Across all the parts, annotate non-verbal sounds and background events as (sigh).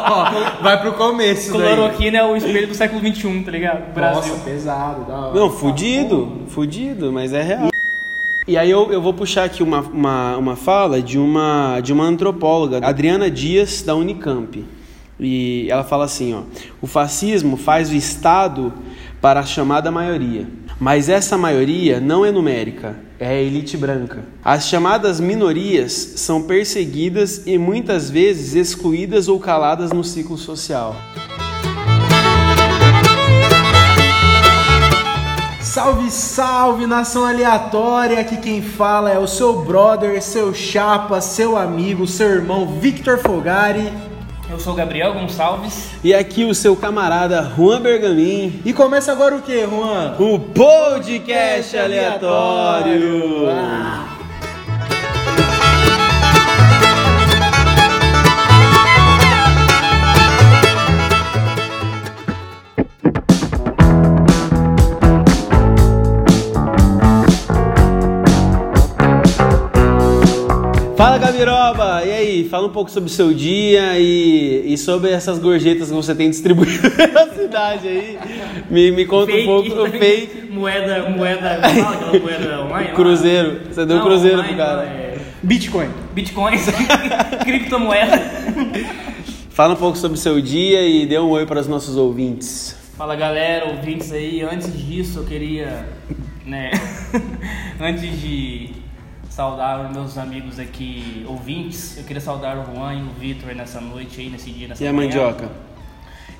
(laughs) Vai pro começo. Cloroquina é o espelho do século XXI, tá ligado? Brasil. Nossa, pesado. Hora. Não, fudido, fudido, mas é real. E aí eu, eu vou puxar aqui uma, uma, uma fala de uma, de uma antropóloga, Adriana Dias, da Unicamp. E ela fala assim, ó, o fascismo faz o Estado para a chamada maioria. Mas essa maioria não é numérica, é a elite branca. As chamadas minorias são perseguidas e muitas vezes excluídas ou caladas no ciclo social. Salve, salve, nação aleatória! Aqui quem fala é o seu brother, seu chapa, seu amigo, seu irmão Victor Fogari. Eu sou o Gabriel Gonçalves. E aqui o seu camarada Juan Bergamin, E começa agora o que, Juan? o podcast aleatório. Ah. Fala Gabiroba! E aí, fala um pouco sobre o seu dia e, e sobre essas gorjetas que você tem distribuído (laughs) na cidade aí. Me, me conta um pouco o (laughs) fake. Moeda, moeda, fala aquela moeda online? Cruzeiro. Você deu um Não, cruzeiro online, pro cara. é Bitcoin. Bitcoins, (laughs) criptomoeda. Fala um pouco sobre o seu dia e dê um oi para os nossos ouvintes. Fala galera, ouvintes aí. Antes disso, eu queria, né, antes de saudar os meus amigos aqui, ouvintes, eu queria saudar o Juan e o Vitor nessa noite aí, nesse dia, nessa E a manhã. mandioca?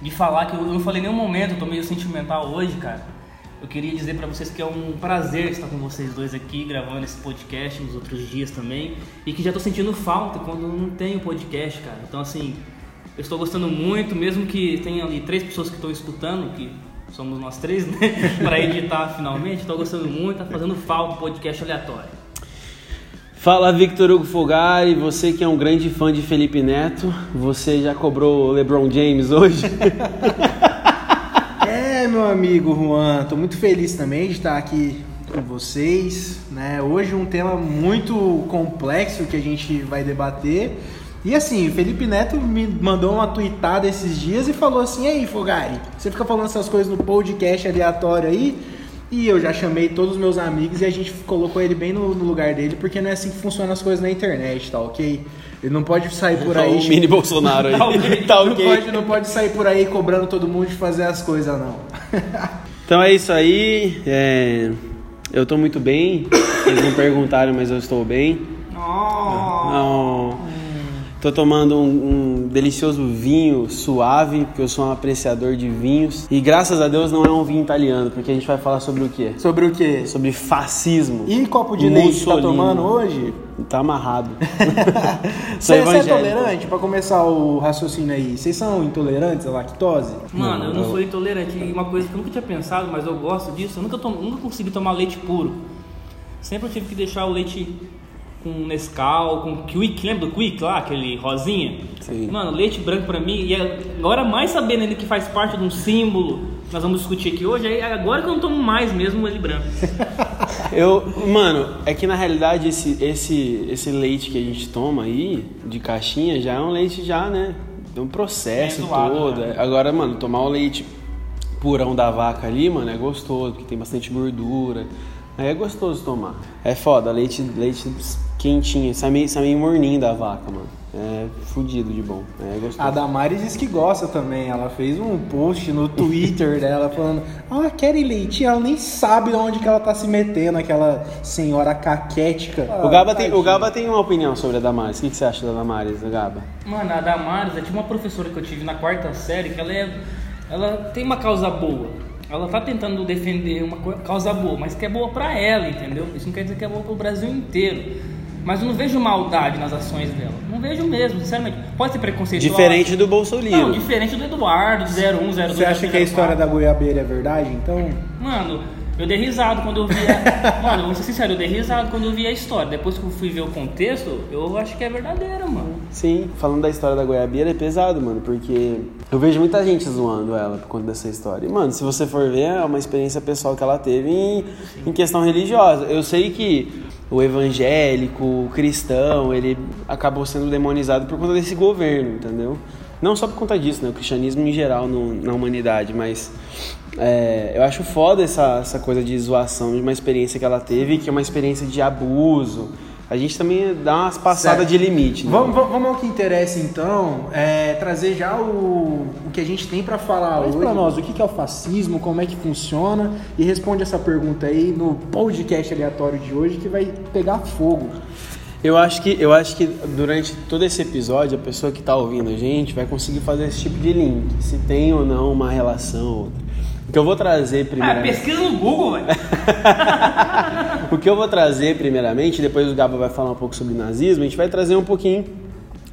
de falar que eu não falei em nenhum momento, eu tô meio sentimental hoje, cara. Eu queria dizer pra vocês que é um prazer estar com vocês dois aqui, gravando esse podcast nos outros dias também. E que já tô sentindo falta quando não tenho podcast, cara. Então, assim, eu estou gostando muito, mesmo que tenha ali três pessoas que estão escutando, que somos nós três, né? (laughs) pra editar finalmente. Estou gostando muito, tá fazendo falta o podcast aleatório. Fala Victor Hugo Fogari, você que é um grande fã de Felipe Neto, você já cobrou o LeBron James hoje? (laughs) É, meu amigo Juan, tô muito feliz também de estar aqui com vocês, né? Hoje um tema muito complexo que a gente vai debater. E assim, Felipe Neto me mandou uma tweetada esses dias e falou assim: "Ei, Fogari, você fica falando essas coisas no podcast aleatório aí?" E eu já chamei todos os meus amigos e a gente colocou ele bem no, no lugar dele, porque não é assim que funcionam as coisas na internet, tá ok? Ele não pode sair por aí. o mini Bolsonaro aí. (laughs) Tá ok. (laughs) tá não, pode, não pode sair por aí cobrando todo mundo de fazer as coisas, não. (laughs) Então é isso aí. é, Eu tô muito bem. Eles não perguntaram, mas eu estou bem. Não. Tô tomando um, um delicioso vinho suave, porque eu sou um apreciador de vinhos. E graças a Deus não é um vinho italiano, porque a gente vai falar sobre o quê? Sobre o quê? Sobre fascismo. E copo de leite tá Mussolini. tomando hoje? Tá amarrado. (laughs) Você, você é evangélico. tolerante? Pra começar o raciocínio aí, vocês são intolerantes à lactose? Mano, eu não sou intolerante. E uma coisa que eu nunca tinha pensado, mas eu gosto disso, eu nunca, tomo, nunca consegui tomar leite puro. Sempre eu tive que deixar o leite com Nescau, com Quick, lembra do Quick lá, aquele rosinha? Sim. Mano, leite branco pra mim, e agora mais sabendo ainda que faz parte de um símbolo, que nós vamos discutir aqui hoje, aí agora que eu não tomo mais mesmo ele branco. (laughs) Eu, mano, é que na realidade esse, esse, esse leite que a gente toma aí, de caixinha, já é um leite já, né? De um processo É zoado, todo. né? Agora, mano, tomar o leite purão da vaca ali, mano, é gostoso, porque tem bastante gordura. Aí é gostoso tomar. É foda, leite, leite quentinho, sai meio, sai meio morninho da vaca, mano. É fudido de bom. É gostoso. A Damares diz que gosta também. Ela fez um post no Twitter (laughs) dela falando: Ah, querem leitinho? Ela nem sabe de onde que ela tá se metendo, aquela senhora caquética. O Gaba, Ah, tem, o. Gaba tem uma opinião sobre a Damares. O que, que você acha da Damares, Gaba? Mano, a Damares, é tipo uma professora que eu tive na quarta série, que ela é. Ela tem uma causa boa. Ela tá tentando defender uma causa boa, mas que é boa pra ela, entendeu? Isso não quer dizer que é boa pro Brasil inteiro. Mas eu não vejo maldade nas ações dela. Não vejo mesmo, sinceramente. Pode ser preconceituosa. Diferente do Bolsonaro. Não, diferente do Eduardo, de 01, 02. Você acha que a história da goiabeira é verdade? Então. Mano, eu dei risada quando eu vi a... (laughs) Mano, vou ser sincero, eu dei risada quando eu vi a história. Depois que eu fui ver o contexto, eu acho que é verdadeira, mano. Sim, falando da história da goiabeira é pesado, mano, porque eu vejo muita gente zoando ela por conta dessa história. E, mano, se você for ver, é uma experiência pessoal que ela teve em, em questão religiosa. Eu sei que o evangélico, o cristão, ele acabou sendo demonizado por conta desse governo, entendeu? Não só por conta disso, né? O cristianismo em geral no, na humanidade, mas é, eu acho foda essa, essa coisa de zoação de uma experiência que ela teve, que é uma experiência de abuso. A gente também dá umas passadas de limite. Né? Vamos, vamos ao que interessa então, é, trazer já o, o que a gente tem para falar Mas hoje. para nós, o que é o fascismo, como é que funciona e responde essa pergunta aí no podcast aleatório de hoje que vai pegar fogo. Eu acho que eu acho que durante todo esse episódio a pessoa que está ouvindo a gente vai conseguir fazer esse tipo de link, se tem ou não uma relação. O que eu vou trazer primeiro. Ah, pesquisa no Google, velho. (laughs) o que eu vou trazer primeiramente, depois o Gabo vai falar um pouco sobre nazismo, a gente vai trazer um pouquinho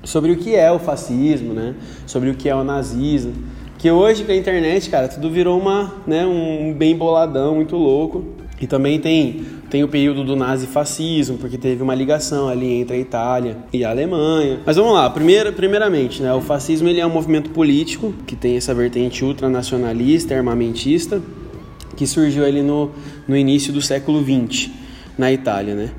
sobre o que é o fascismo, né? Sobre o que é o nazismo. Que hoje com a internet, cara, tudo virou uma, né, um bem boladão, muito louco. E também tem, tem o período do nazifascismo, porque teve uma ligação ali entre a Itália e a Alemanha. Mas vamos lá, primeiro, primeiramente, né, o fascismo ele é um movimento político que tem essa vertente ultranacionalista, armamentista, que surgiu ali no, no início do século XX na Itália, né?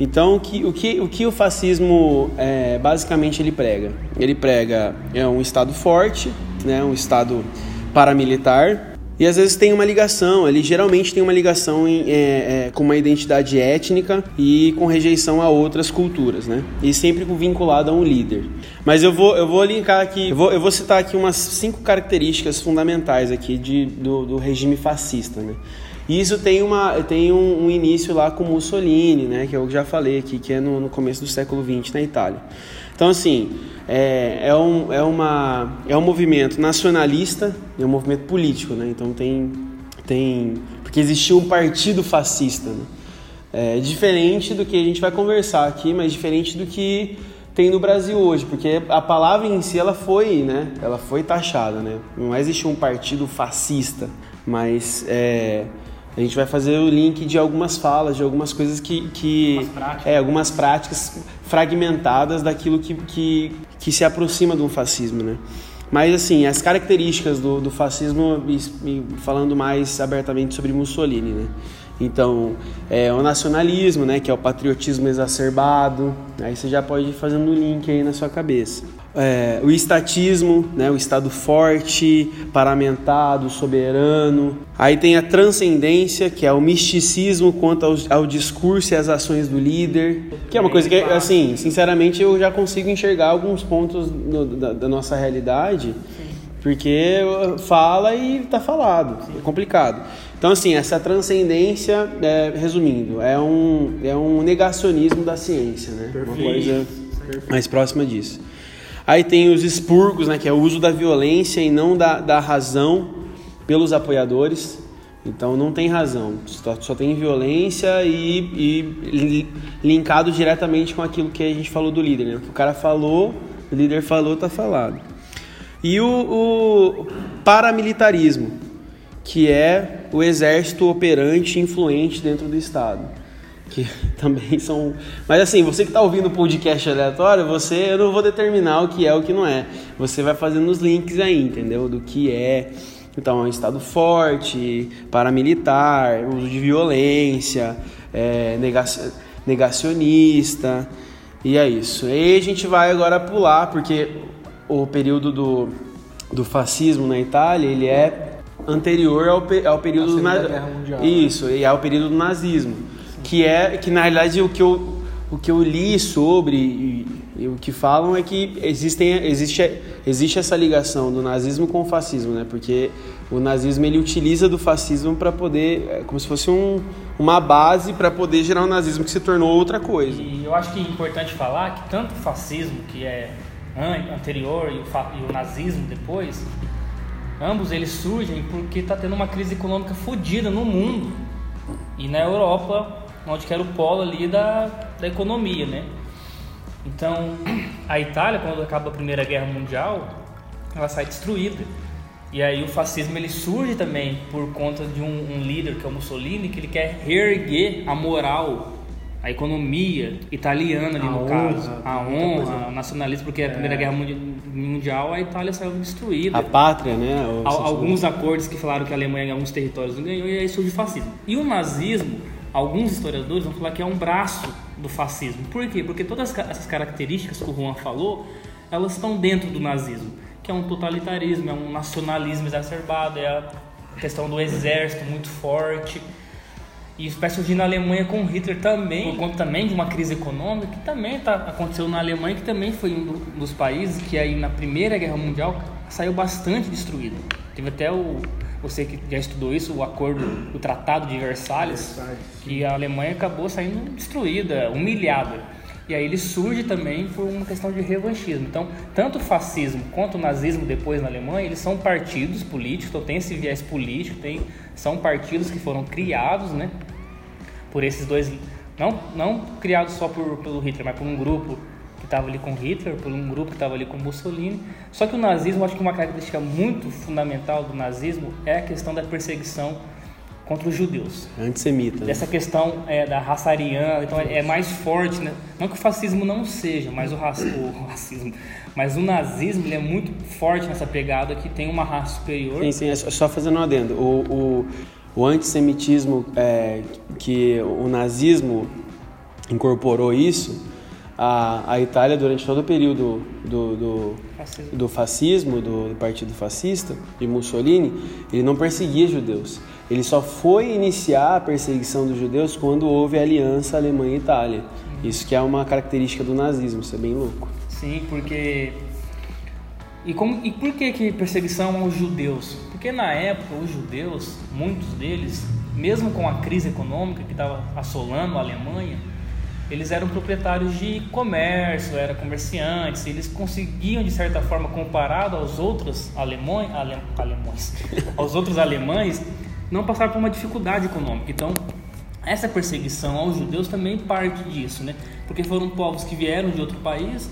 Então, o que o, que, o, que o fascismo é, basicamente ele prega? Ele prega é um Estado forte, né, um Estado paramilitar, e às vezes tem uma ligação, ele geralmente tem uma ligação em, é, é, com uma identidade étnica e com rejeição a outras culturas, né? E sempre vinculado a um líder. Mas eu vou, eu vou linkar aqui, eu vou, eu vou citar aqui umas cinco características fundamentais aqui de, do, do regime fascista, né? E isso tem, uma, tem um, um, início lá com Mussolini, né, que eu já falei aqui, que é no, no começo do século XX na Itália. Então, assim, é, é, um, é, uma, é um movimento nacionalista, é um movimento político, né? Então tem, tem porque existiu um partido fascista, né? É diferente do que a gente vai conversar aqui, mas diferente do que tem no Brasil hoje, porque a palavra em si ela foi, né? Ela foi taxada, né? Não existe um partido fascista, mas é, a gente vai fazer o link de algumas falas, de algumas coisas que. que algumas práticas. É, algumas práticas fragmentadas daquilo que, que, que se aproxima de um fascismo, né? Mas, assim, as características do, do fascismo, falando mais abertamente sobre Mussolini, né? Então, é o nacionalismo, né, que é o patriotismo exacerbado. Aí você já pode ir fazendo o link aí na sua cabeça é, o estatismo, né, o estado forte, paramentado, soberano. Aí tem a transcendência, que é o misticismo quanto ao, ao discurso e às ações do líder, que é uma coisa que, assim, sinceramente eu já consigo enxergar alguns pontos no, da, da, nossa realidade, porque fala e está falado, é complicado. Então, assim, essa transcendência, é, resumindo, é um, é um negacionismo da ciência, né? Perfeito. Uma coisa mais próxima disso. Aí tem os expurgos, né, que é o uso da violência e não da, da razão pelos apoiadores. Então não tem razão, só, só tem violência e, e, linkado diretamente com aquilo que a gente falou do líder. Né? O cara falou, o líder falou, tá falado. E o, o paramilitarismo, que é o exército operante influente dentro do Estado que (laughs) também são. Mas assim, você que está ouvindo o podcast aleatório, você eu não vou determinar o que é o que não é. Você vai fazendo os links aí, entendeu? Do que é. Então, é um Estado forte, paramilitar, uso de violência, é, negacionista, e é isso. E a gente vai agora pular, porque o período do, do fascismo na Itália, ele é anterior ao, ao período do na... Isso, e ao período do nazismo que é que na realidade o que eu, o que eu li sobre e, e o que falam é que existem, existe, existe essa ligação do nazismo com o fascismo, né? Porque o nazismo ele utiliza do fascismo para poder, é como se fosse um, uma base para poder gerar um nazismo que se tornou outra coisa. E eu acho que é importante falar que tanto o fascismo, que é anterior, e o, e o nazismo depois, ambos eles surgem porque está tendo uma crise econômica fodida no mundo. E na Europa onde que era o polo ali da, da economia, né? Então, a Itália, quando acaba a Primeira Guerra Mundial, ela sai destruída. E aí o fascismo ele surge também por conta de um, um líder que é o Mussolini, que ele quer reerguer a moral, a economia italiana ali a no honra, caso, a honra, o nacionalismo, porque é. a Primeira Guerra Mundial a Itália saiu destruída. A pátria, né? Alguns acordos que falaram que a Alemanha em alguns territórios não ganhou e aí surge o fascismo. E o nazismo alguns historiadores vão falar que é um braço do fascismo. Por quê? Porque todas essas características que o Juan falou, elas estão dentro do nazismo. que é um totalitarismo, é um nacionalismo exacerbado, é a questão do exército muito forte. E isso vai na Alemanha com Hitler também, por conta também de uma crise econômica que também tá, aconteceu na Alemanha, que também foi um dos países que aí na Primeira Guerra Mundial saiu bastante destruído. Teve até o você que já estudou isso, o acordo, o Tratado de Versalhes, que a Alemanha acabou saindo destruída, humilhada. E aí ele surge também por uma questão de revanchismo. Então, tanto o fascismo quanto o nazismo depois na Alemanha, eles são partidos políticos, então tem esse viés político, tem, são partidos que foram criados, né, por esses dois, não, não criados só por, pelo Hitler, mas por um grupo estava ali com Hitler, por um grupo que estava ali com Mussolini. Só que o nazismo, acho que uma característica muito fundamental do nazismo é a questão da perseguição contra os judeus. Antissemita. Né? Essa questão é, da raça ariana, então é, é, mais forte, né? Não que o fascismo não seja, mas o, raci o (laughs) racismo, mas o nazismo ele é muito forte nessa pegada que tem uma raça superior. Sim, sim, é só fazendo um adendo. O, o, o antissemitismo, é, que o nazismo incorporou isso, a, a Itália, durante todo o período do, do, fascismo. do fascismo, do, do Partido Fascista, de Mussolini, ele não perseguia judeus. Ele só foi iniciar a perseguição dos judeus quando houve a aliança Alemanha-Itália. Isso que é uma característica do nazismo, isso é bem louco. Sim, porque... E, como, e por que, que perseguição aos judeus? Porque na época os judeus, muitos deles, mesmo com a crise econômica que estava assolando a Alemanha, eles eram proprietários de comércio, eram comerciantes, eles conseguiam de certa forma comparado aos outros alemães, ale, alemães, (laughs) aos outros alemães, não passar por uma dificuldade econômica. Então, essa perseguição aos judeus também parte disso, né? Porque foram povos que vieram de outro país,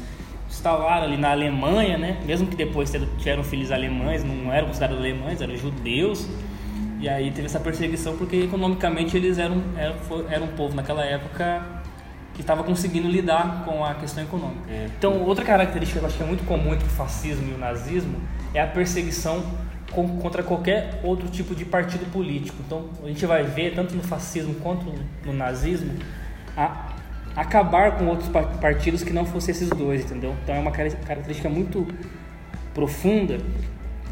instalaram ali na Alemanha, né? Mesmo que depois tiveram filhos alemães, não eram considerados alemães, eram judeus. E aí teve essa perseguição porque economicamente eles eram, eram, eram um povo naquela época que estava conseguindo lidar com a questão econômica. É. Então, outra característica que eu acho que é muito comum entre o fascismo e o nazismo é a perseguição contra qualquer outro tipo de partido político. Então, a gente vai ver, tanto no fascismo quanto no nazismo, a acabar com outros partidos que não fossem esses dois, entendeu? Então, é uma característica muito profunda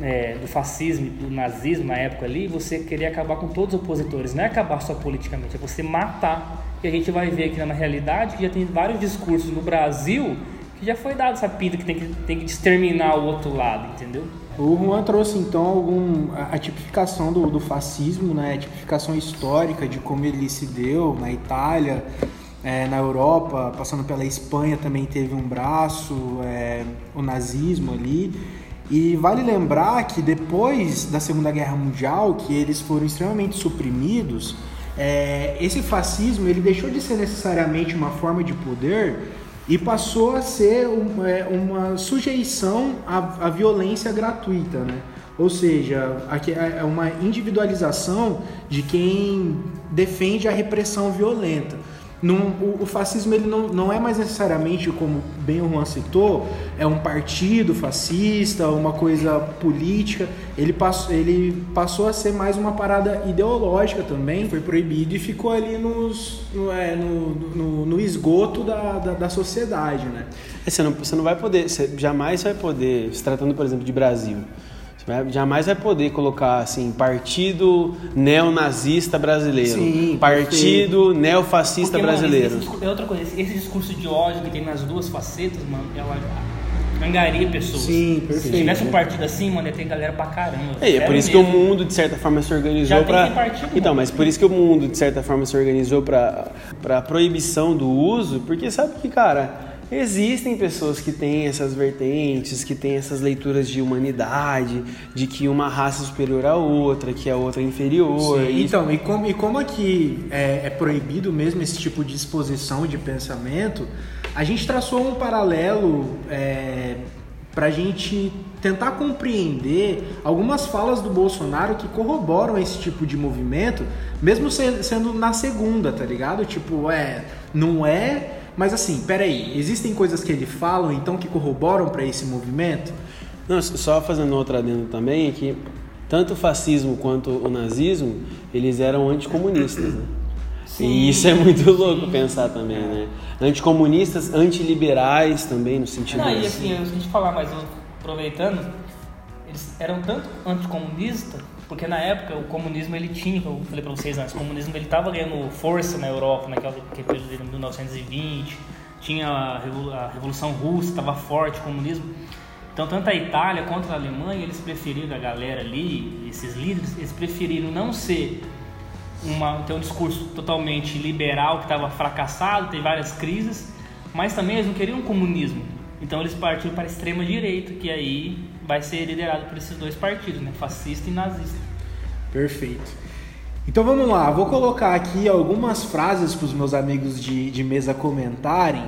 é, do fascismo, do nazismo na época ali, você querer acabar com todos os opositores, não é acabar só politicamente, é você matar. E a gente vai ver aqui na realidade que já tem vários discursos no Brasil que já foi dado essa pinta que tem que, tem que exterminar o outro lado, entendeu? O Juan trouxe então algum, a, tipificação do, do, fascismo, né? a tipificação histórica de como ele se deu na Itália, é, na Europa, passando pela Espanha também teve um braço, é, o nazismo ali. E vale lembrar que depois da Segunda Guerra Mundial, que eles foram extremamente suprimidos, é, esse fascismo ele deixou de ser necessariamente uma forma de poder e passou a ser uma, é, uma sujeição à, à, violência gratuita, né? Ou seja, é, é uma individualização de quem defende a repressão violenta. Não, o, o, fascismo ele não, não é mais necessariamente, como bem o Juan citou, é um partido fascista, uma coisa política. Ele passou, ele passou a ser mais uma parada ideológica também, foi proibido e ficou ali nos, no, é, no, no, no esgoto da, da, da, sociedade. Né? É, você, não, você não vai poder, você jamais vai poder, se tratando, por exemplo, de Brasil Jamais vai poder colocar assim partido neonazista brasileiro, Sim, partido sim. neofascista Porque, brasileiro. Mano, esse, é outra coisa, esse discurso de ódio que tem nas duas facetas, mano, ela angaria pessoas. Sim, perfeito. Se tivesse um partido assim, mano, ia ter galera pra caramba. É, é por isso mesmo. que o mundo de certa forma se organizou para Então, mas por isso que o mundo de certa forma se organizou para para proibição do uso, porque sabe que, cara, Existem pessoas que têm essas vertentes, que têm essas leituras de humanidade, de que uma raça é superior à outra, que a outra é inferior. Sim, e... Então, e como, e como aqui é, é proibido mesmo esse tipo de exposição de pensamento, a gente traçou um paralelo é, para a gente tentar compreender algumas falas do Bolsonaro que corroboram esse tipo de movimento, mesmo sendo na segunda, tá ligado? Tipo, é, não é mas assim, peraí, existem coisas que ele fala então que corroboram para esse movimento? Não, só fazendo outra adendo também, é que tanto o fascismo quanto o nazismo, eles eram anticomunistas, né? Sim, e isso é muito (laughs) louco sim. pensar também, né? Anticomunistas, antiliberais também, no sentido... Não, e assim, a gente falar mais, aproveitando, eles eram tanto anticomunistas, porque na época o comunismo ele tinha, eu falei para vocês antes, o comunismo ele estava ganhando força na Europa, naquela que período de 1920, tinha a Revolução Russa, estava forte o comunismo. Então, tanto a Itália quanto a Alemanha, eles preferiram, a galera ali, esses líderes, eles preferiram não ser uma, ter um discurso totalmente liberal, que estava fracassado, tem várias crises, mas também eles não queriam comunismo. Então, eles partiram para a extrema-direita, que aí vai ser liderado por esses dois partidos, né? fascista e nazista. Perfeito. Então vamos lá, vou colocar aqui algumas frases para os meus amigos de, de mesa comentarem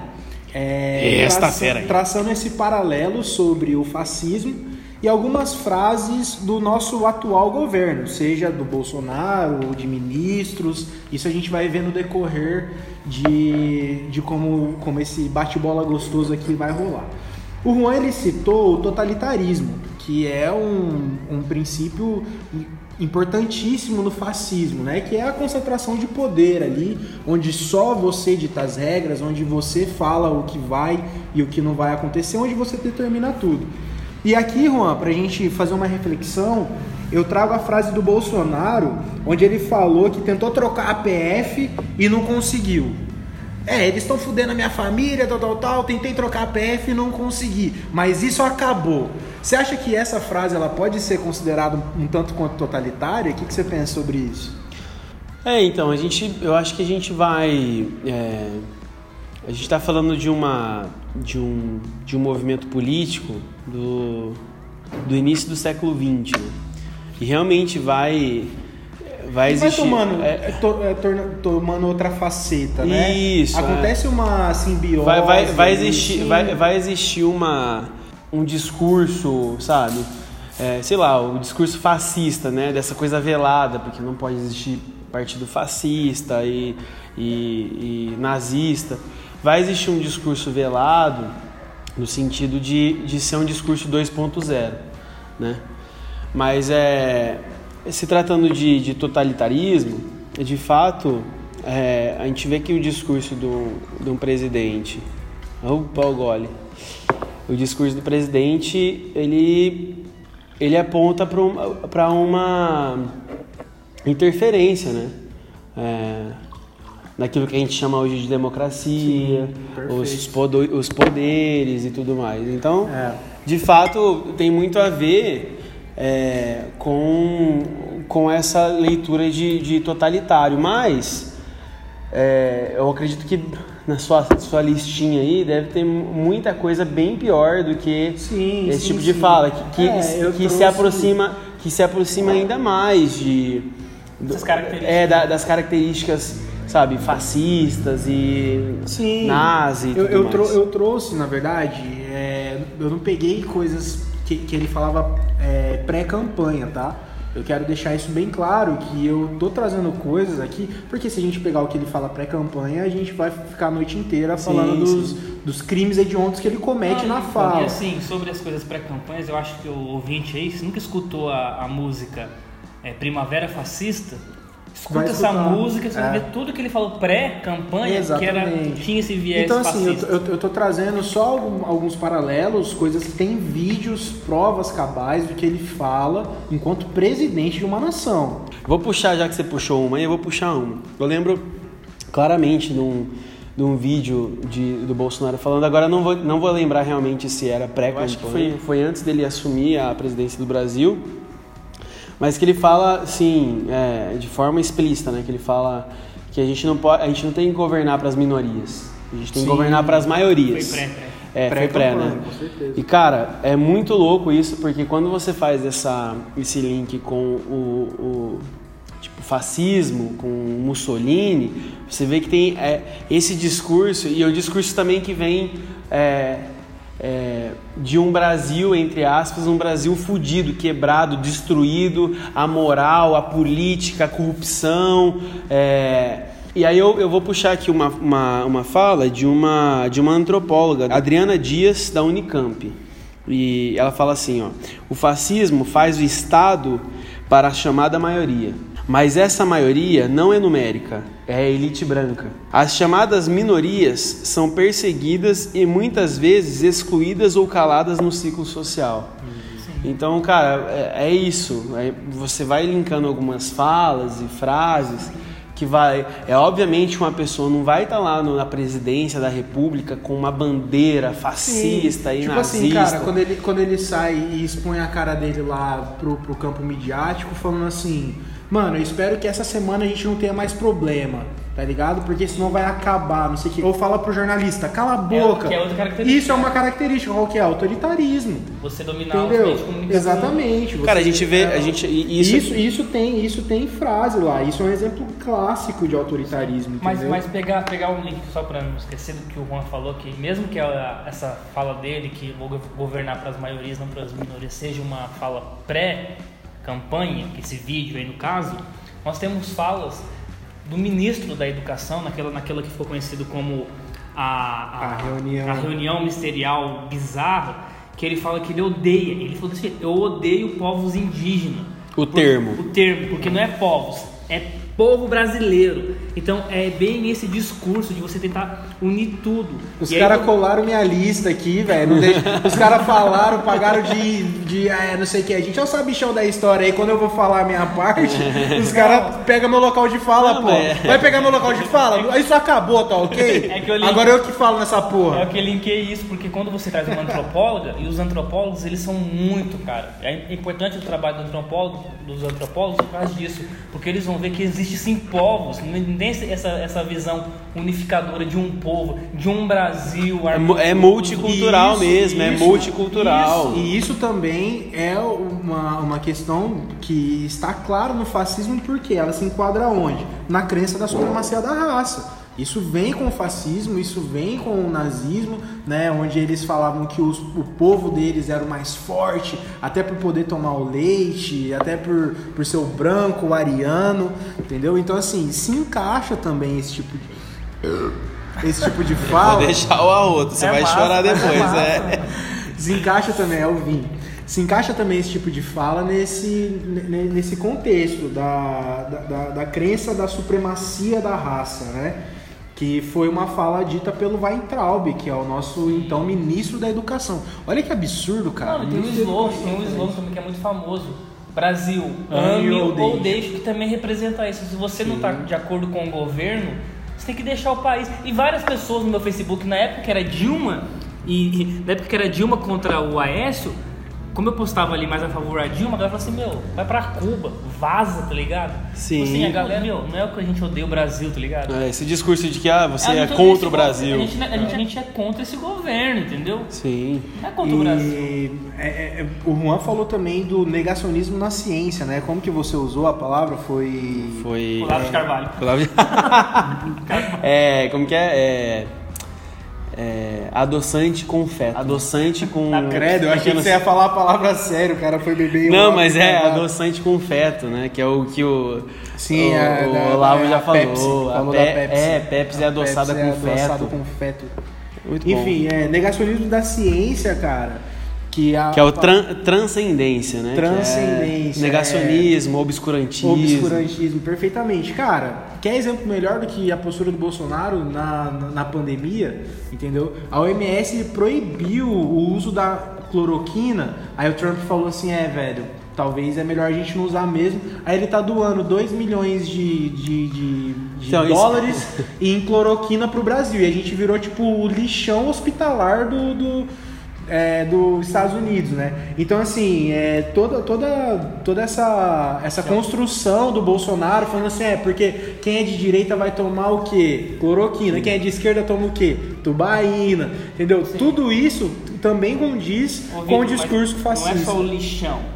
é, Esta traça, fera aí. Traçando esse paralelo sobre o fascismo e algumas frases do nosso atual governo, seja do Bolsonaro ou de ministros. Isso a gente vai ver no decorrer de, de como, como esse bate-bola gostoso aqui vai rolar. O Juan ele citou o totalitarismo, que é um, um princípio importantíssimo no fascismo, né? Que é a concentração de poder ali, onde só você dita as regras, onde você fala o que vai e o que não vai acontecer, onde você determina tudo. E aqui, Juan, para a gente fazer uma reflexão, eu trago a frase do Bolsonaro, onde ele falou que tentou trocar a PF e não conseguiu. É, eles estão fudendo a minha família, tal, tal, tal. Tentei trocar a PF e não consegui. Mas isso acabou. Você acha que essa frase ela pode ser considerada um tanto quanto totalitária? O que, que você pensa sobre isso? É, então, a gente, eu acho que a gente vai. É, a gente está falando de, uma, de, um, de um movimento político do, do início do século XX. Né? E realmente vai vai existir. Vai tomando, é, é, to, é, torna, tomando outra faceta, né? Isso. É. Acontece uma simbiose. Vai, vai, vai existir, vai, vai existir uma, um discurso, sabe? É, sei lá, o discurso fascista, né? Dessa coisa velada, porque não pode existir partido fascista e, e, e nazista. Vai existir um discurso velado no sentido de, de ser um discurso 2.0, né? Mas é se tratando de, de totalitarismo, de fato, é, a gente vê que o discurso do, de um presidente, o Paul Gole, o discurso do presidente, ele, ele aponta para uma, uma interferência, né? É, naquilo que a gente chama hoje de democracia, Sim, os, os poderes e tudo mais. Então, é. de fato, tem muito a ver é, com, com essa leitura de, de totalitário. Mas é, eu acredito que na sua, sua listinha aí deve ter muita coisa bem pior do que sim, esse sim, tipo sim. de fala, que, que, é, que se aproxima que se aproxima ainda mais de das características, é, da, das características sabe, fascistas e Sim, nazi e eu, eu, trou eu, trouxe, na verdade, é, eu não peguei coisas que, que ele falava é, pré-campanha, tá? Eu quero deixar isso bem claro que eu tô trazendo coisas aqui, porque se a gente pegar o que ele fala pré-campanha, a gente vai ficar a noite inteira falando sim, dos, sim. dos crimes hediondos que ele comete ah, na fala. E assim, sobre as coisas pré-campanhas, eu acho que o ouvinte aí, se nunca escutou a, a música é, Primavera Fascista, Escuta essa música, você é. vai ver tudo que ele falou pré-campanha, que era, tinha esse viés Então, assim, eu, eu, eu tô trazendo só alguns paralelos, coisas que tem vídeos, provas cabais do que ele fala enquanto presidente de uma nação. Vou puxar, já que você puxou uma, eu vou puxar uma. Eu lembro claramente num, num vídeo de, do Bolsonaro falando, agora não vou, não vou lembrar realmente se era pré-campanha. Acho que foi, foi antes dele assumir a presidência do Brasil mas que ele fala, assim, é, de forma explícita, né? Que ele fala que a gente não pode, a gente não tem que governar para as minorias, a gente tem Sim. que governar para as maiorias. Foi pré, pré. É, pré, foi pré, né? Com certeza. E cara, é muito louco isso, porque quando você faz essa, esse link com o, o tipo fascismo, com Mussolini, você vê que tem é, esse discurso e é o discurso também que vem é, é, de um Brasil, entre aspas, um Brasil fudido, quebrado, destruído, a moral, a política, a corrupção. É... E aí eu, eu vou puxar aqui uma, uma, uma fala de uma, de uma antropóloga, Adriana Dias, da Unicamp. E ela fala assim, ó, o fascismo faz o Estado para a chamada maioria. Mas essa maioria não é numérica, é a elite branca. As chamadas minorias são perseguidas e muitas vezes excluídas ou caladas no ciclo social. Sim. Então, cara, é, é isso. É, você vai linkando algumas falas e frases que vai. É obviamente uma pessoa não vai estar lá no- na presidência da República com uma bandeira fascista e tipo nazista. assim, cara, quando ele, quando ele sai e expõe a cara dele lá pro, pro campo midiático, falando assim, mano, eu espero que essa semana a gente não tenha mais problema, tá ligado? Porque senão vai acabar, não sei o quê. Ou fala pro jornalista, cala a boca. que é outra característica. Isso é uma característica, qual que é? Autoritarismo. Você dominar os Entendeu? meios de. Exatamente. Cara, a gente vê. é, A gente, isso, Isso, isso, tem, isso tem frase lá. Isso é um exemplo clássico de autoritarismo, Mas, entendeu? mas pegar, pegar um link só pra não esquecer do que o Juan falou, que mesmo que a- essa fala dele, que vou go- governar para as maiorias, não para as minorias, seja uma fala pré-campanha, que esse vídeo aí no caso, nós temos falas do ministro da Educação, naquela, naquela que ficou conhecido como a, A reunião. a reunião ministerial bizarra, que ele fala que ele odeia, ele falou assim, eu odeio povos indígenas. O Por- termo. O termo, porque não é povos, é povo brasileiro. Então é bem esse discurso de você tentar unir tudo. Os aí, caras quando- colaram minha lista aqui, velho. deixa- Os caras falaram, pagaram de, de ah, não sei o que. A gente é o sabichão da história aí. Quando eu vou falar a minha parte, (laughs) os caras pegam meu local de fala, Não, pô. mas- Vai pegar meu local de fala? Isso acabou, tá ok? (laughs) É eu li- Agora eu que falo nessa porra. É que eu linkei isso, porque quando você traz uma antropóloga, e os antropólogos, eles são muito, cara. É importante o trabalho do antropólogo, dos antropólogos por causa disso, porque eles vão ver que existe sim povos, não tem essa, essa visão unificadora de um povo, de um Brasil. É é multicultural Isso, mesmo, é isso, multicultural. isso. E isso também é uma, uma questão que está claro no fascismo, porque ela se enquadra onde? Na crença da supremacia da raça. Isso vem com o fascismo, isso vem com o nazismo, né, onde eles falavam que os- o povo deles era o mais forte, até por poder tomar o leite, até por, por ser o branco, o ariano, entendeu? Então, assim, se encaixa também esse tipo de, esse tipo de (laughs) fala. Vou deixar o arroto, você É vai massa, chorar é depois. massa, é. Se encaixa também, é o vinho. Se encaixa também esse tipo de fala nesse, ne- nesse contexto da, da, da, da crença da supremacia da raça, né? Que foi uma fala dita pelo Weintraub, que é o nosso então ministro da Educação. Olha que absurdo, cara. Não, tem um slogan, tem um slogan também que é muito famoso. Brasil, Ame ame ou deixe. deixe, que também representa isso. Se você não está de acordo com o governo, você tem que deixar o país. E várias pessoas no meu Facebook, na época que era Dilma, e, e na época que era Dilma contra o Aécio, como eu postava ali mais a favor da Dilma, a galera falou assim, meu, vai pra Cuba, vaza, tá ligado? Sim. Tipo Assim, a galera, meu, não é o que a gente odeia o Brasil, tá ligado? É, Esse discurso de que ah, você é esse contra o Brasil. A gente, a, gente, a gente é contra esse governo, entendeu? Sim. Não é contra o Brasil. E é, é, o Juan falou também do negacionismo na ciência, né? Como que você usou a palavra? Foi. Foi. Olavo de Carvalho. Olavo- (laughs) é, como que é? É, é, adoçante com feto. Adoçante com. Credo, eu achei que você ia falar a palavra sério, o cara foi beber Não, mas é Carvalho. adoçante com feto, né? Que é o que o, Sim, o, a, o Olavo já a falou. Pepsi, A falou Pe- da Pepsi. É, Pepsi é adoçada Pepsi com é adoçado feto. com feto. Muito bom. Enfim, é negacionismo da ciência, cara. Que, a, Que é o tran- transcendência, né? É Transcendência, negacionismo, obscurantismo. obscurantismo, perfeitamente. Cara, quer exemplo melhor do que a postura do Bolsonaro na, na, na pandemia? Entendeu? A OMS proibiu o uso da cloroquina. Aí o Trump falou assim: é, velho, talvez é melhor a gente não usar mesmo. Aí ele tá doando 2 milhões de, de, de, de Então, isso- dólares (laughs) em cloroquina pro Brasil. E a gente virou tipo o lixão hospitalar do. do é, dos Estados Unidos, né? Então assim, é, toda, toda, toda essa, essa construção do Bolsonaro falando assim, é porque quem é de direita vai tomar o quê? Cloroquina, quem é de esquerda toma o quê? Tubaína, entendeu? Tudo isso também condiz Ô, com o discurso Não é fascista. só o lixão.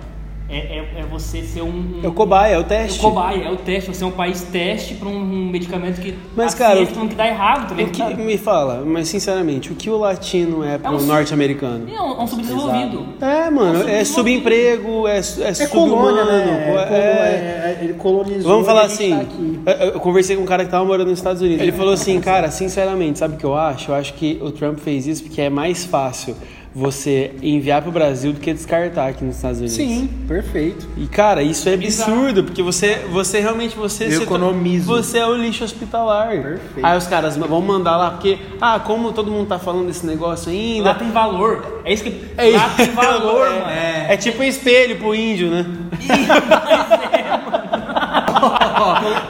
É, é, é você ser um. É o cobaia, é o É teste. o cobaia, é o teste. Você é um país teste pra um medicamento que Mas, a cara, ciência falando que dá errado, tá O que, me fala, mas sinceramente, o que o latino é pro um- norte-americano? É um, é um subdesenvolvido. É, mano, é É subemprego, é, é, É subhumano. colônia, né? É, é- é- é- ele colonizou. Vamos falar assim, tá aqui. eu, eu conversei com um cara que tava morando nos Estados Unidos. Ele falou assim, cara, sinceramente, sabe o que eu acho? Eu acho que o Trump fez isso porque é mais fácil você enviar pro Brasil do que descartar aqui nos Estados Unidos. Sim, perfeito. E cara, isso é absurdo, porque você, você realmente você Eu se- economizo. Você é o lixo hospitalar. Perfeito. Aí os caras vão mandar lá porque ah, como todo mundo tá falando desse negócio ainda. Lá tem valor. É isso que. É, Lá tem valor, (laughs) é, mano. É, tipo um espelho pro índio, né? (laughs)